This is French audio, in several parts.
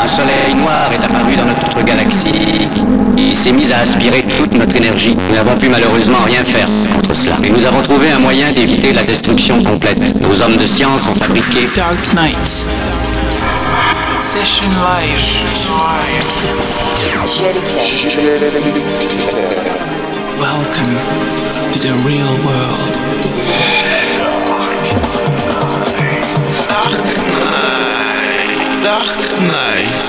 Un soleil noir est apparu dans notre galaxie et s'est mis à aspirer toute notre énergie. Nous n'avons pu malheureusement rien faire contre cela. Et nous avons trouvé un moyen d'éviter la destruction complète. Nos hommes de science ont fabriqué Dark Knight. Session live. Welcome to the real world. Acht nee.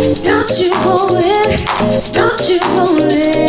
Don't you hold it? Don't you hold it?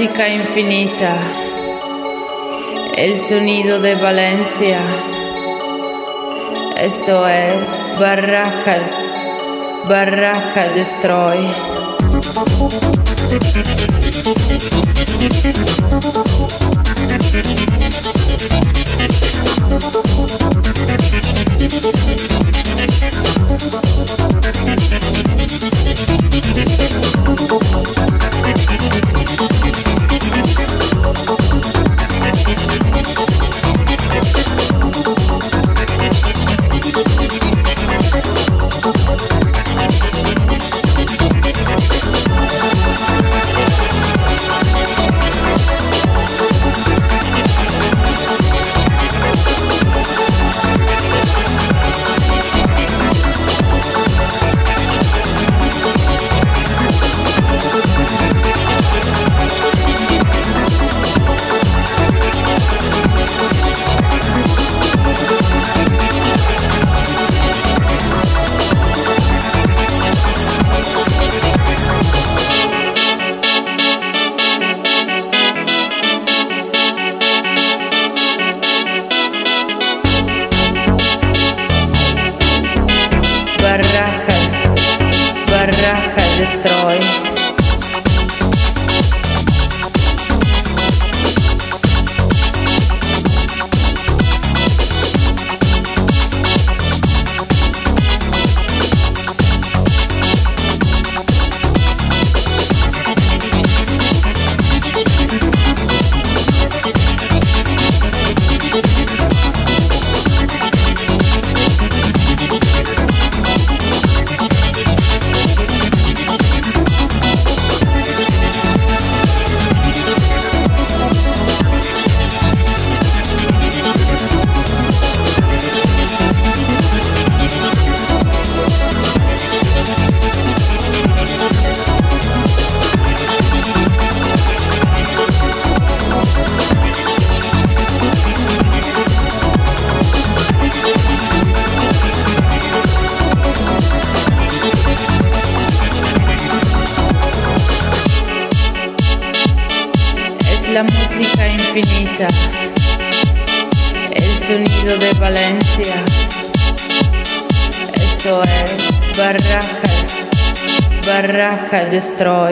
Música infinita, el sonido de Valencia. Esto es Barraca, Barraca Destroy. dietro